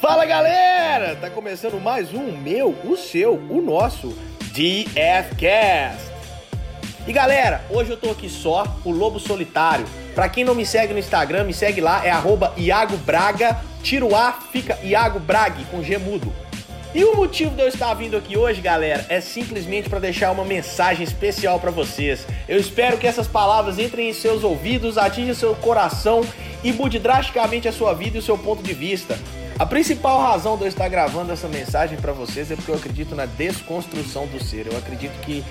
Fala galera! Tá começando mais um meu, o seu, o nosso DFcast. E galera, hoje eu tô aqui só, o Lobo Solitário. Pra quem não me segue no Instagram, me segue lá, é arroba Iago Braga, tira o A, fica Iago Braga com G mudo. E o motivo de eu estar vindo aqui hoje, galera, é simplesmente para deixar uma mensagem especial para vocês. Eu espero que essas palavras entrem em seus ouvidos, atinjam seu coração e mude drasticamente a sua vida e o seu ponto de vista. A principal razão de eu estar gravando essa mensagem para vocês é porque eu acredito na desconstrução do ser. Eu acredito que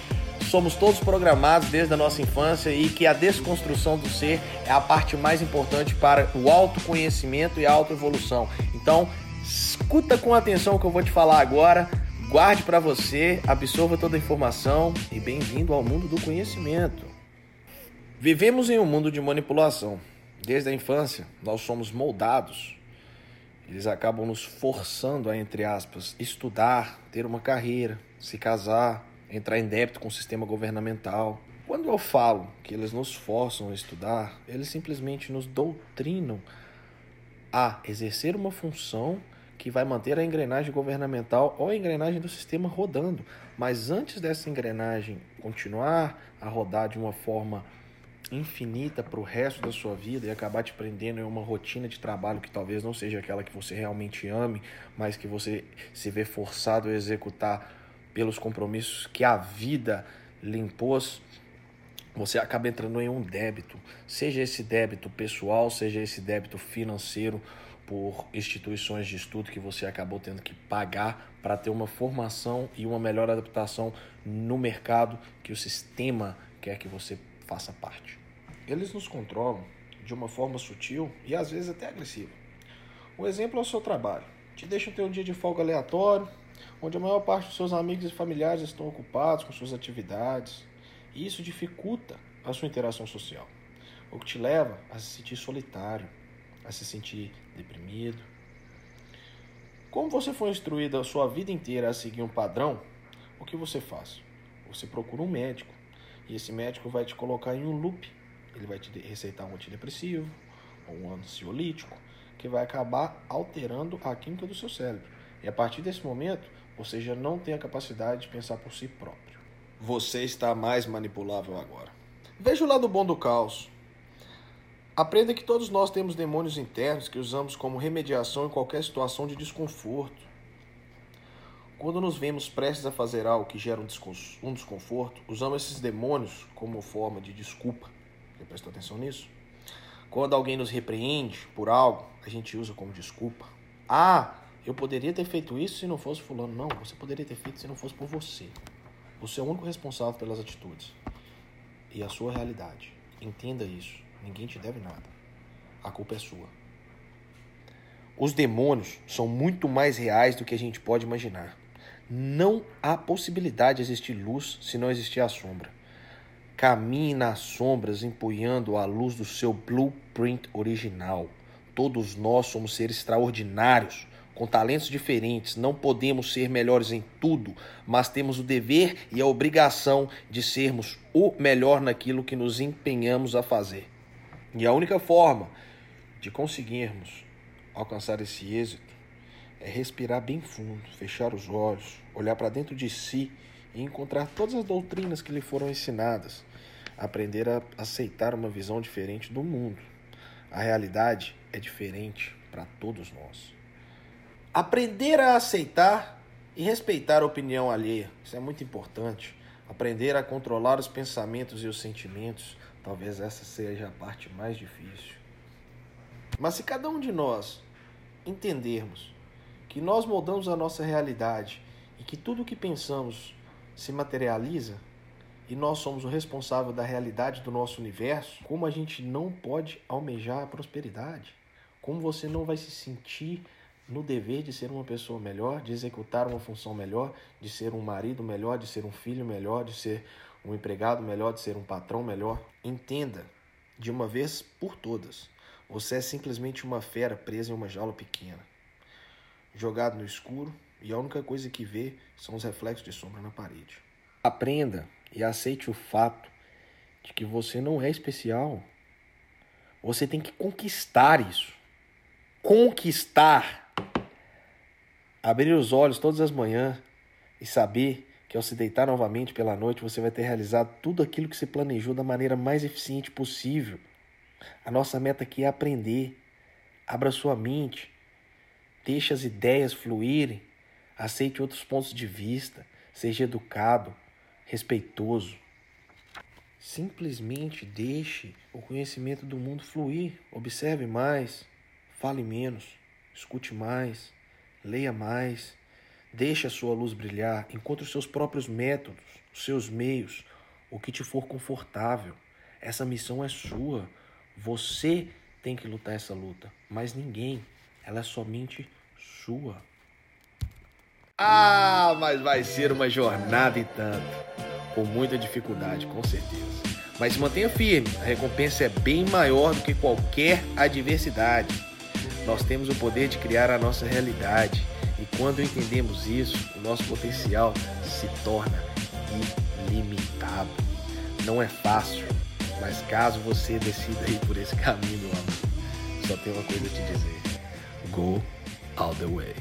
somos todos programados desde a nossa infância e que a desconstrução do ser é a parte mais importante para o autoconhecimento e a autoevolução. Então, escuta com atenção o que eu vou te falar agora. Guarde para você, absorva toda a informação e bem-vindo ao mundo do conhecimento. Vivemos em um mundo de manipulação. Desde a infância, nós somos moldados. Eles acabam nos forçando a, entre aspas, estudar, ter uma carreira, se casar, entrar em débito com o sistema governamental. Quando eu falo que eles nos forçam a estudar, eles simplesmente nos doutrinam a exercer uma função que vai manter a engrenagem governamental ou a engrenagem do sistema rodando. Mas antes dessa engrenagem continuar a rodar de uma forma infinita para o resto da sua vida e acabar te prendendo em uma rotina de trabalho que talvez não seja aquela que você realmente ame, mas que você se vê forçado a executar pelos compromissos que a vida lhe impôs, você acaba entrando em um débito, seja esse débito pessoal, seja esse débito financeiro por instituições de estudo que você acabou tendo que pagar para ter uma formação e uma melhor adaptação no mercado que o sistema quer que você faça parte. Eles nos controlam de uma forma sutil e às vezes até agressiva. Um exemplo é o seu trabalho. Te deixam ter um dia de folga aleatório, onde a maior parte dos seus amigos e familiares estão ocupados com suas atividades, e isso dificulta a sua interação social, o que te leva a se sentir solitário, a se sentir deprimido. Como você foi instruído a sua vida inteira a seguir um padrão, o que você faz? Você procura um médico, e esse médico vai te colocar em um loop. Ele vai te receitar um antidepressivo ou um ansiolítico, que vai acabar alterando a química do seu cérebro. E a partir desse momento, você já não tem a capacidade de pensar por si próprio. Você está mais manipulável agora. Veja o lado bom do caos. Aprenda que todos nós temos demônios internos que usamos como remediação em qualquer situação de desconforto. Quando nos vemos prestes a fazer algo que gera um desconforto, usamos esses demônios como forma de desculpa. Você prestou atenção nisso? Quando alguém nos repreende por algo, a gente usa como desculpa. Ah, eu poderia ter feito isso se não fosse fulano. Não, você poderia ter feito se não fosse por você. Você é o único responsável pelas atitudes e a sua realidade. Entenda isso. Ninguém te deve nada. A culpa é sua. Os demônios são muito mais reais do que a gente pode imaginar. Não há possibilidade de existir luz se não existir a sombra. Caminhe nas sombras empunhando a luz do seu blueprint original. Todos nós somos seres extraordinários com talentos diferentes, não podemos ser melhores em tudo, mas temos o dever e a obrigação de sermos o melhor naquilo que nos empenhamos a fazer. E a única forma de conseguirmos alcançar esse êxito é respirar bem fundo, fechar os olhos, olhar para dentro de si e encontrar todas as doutrinas que lhe foram ensinadas, aprender a aceitar uma visão diferente do mundo. A realidade é diferente para todos nós. Aprender a aceitar e respeitar a opinião alheia. Isso é muito importante. Aprender a controlar os pensamentos e os sentimentos. Talvez essa seja a parte mais difícil. Mas se cada um de nós entendermos que nós moldamos a nossa realidade e que tudo o que pensamos se materializa e nós somos o responsável da realidade do nosso universo, como a gente não pode almejar a prosperidade? Como você não vai se sentir no dever de ser uma pessoa melhor, de executar uma função melhor, de ser um marido melhor, de ser um filho melhor, de ser um empregado melhor, de ser um patrão melhor. Entenda de uma vez por todas: você é simplesmente uma fera presa em uma jaula pequena, jogado no escuro e a única coisa que vê são os reflexos de sombra na parede. Aprenda e aceite o fato de que você não é especial. Você tem que conquistar isso. Conquistar Abrir os olhos todas as manhãs e saber que ao se deitar novamente pela noite você vai ter realizado tudo aquilo que você planejou da maneira mais eficiente possível. A nossa meta aqui é aprender. Abra sua mente. Deixe as ideias fluírem. Aceite outros pontos de vista. Seja educado, respeitoso. Simplesmente deixe o conhecimento do mundo fluir. Observe mais, fale menos, escute mais, leia mais. Deixe a sua luz brilhar, encontre os seus próprios métodos, os seus meios, o que te for confortável. Essa missão é sua. Você tem que lutar essa luta, mas ninguém. Ela é somente sua. Ah, mas vai ser uma jornada e tanto. Com muita dificuldade, com certeza. Mas mantenha firme, a recompensa é bem maior do que qualquer adversidade. Nós temos o poder de criar a nossa realidade. E quando entendemos isso, o nosso potencial se torna ilimitado. Não é fácil, mas caso você decida ir por esse caminho, só tenho uma coisa a te dizer: Go all the way.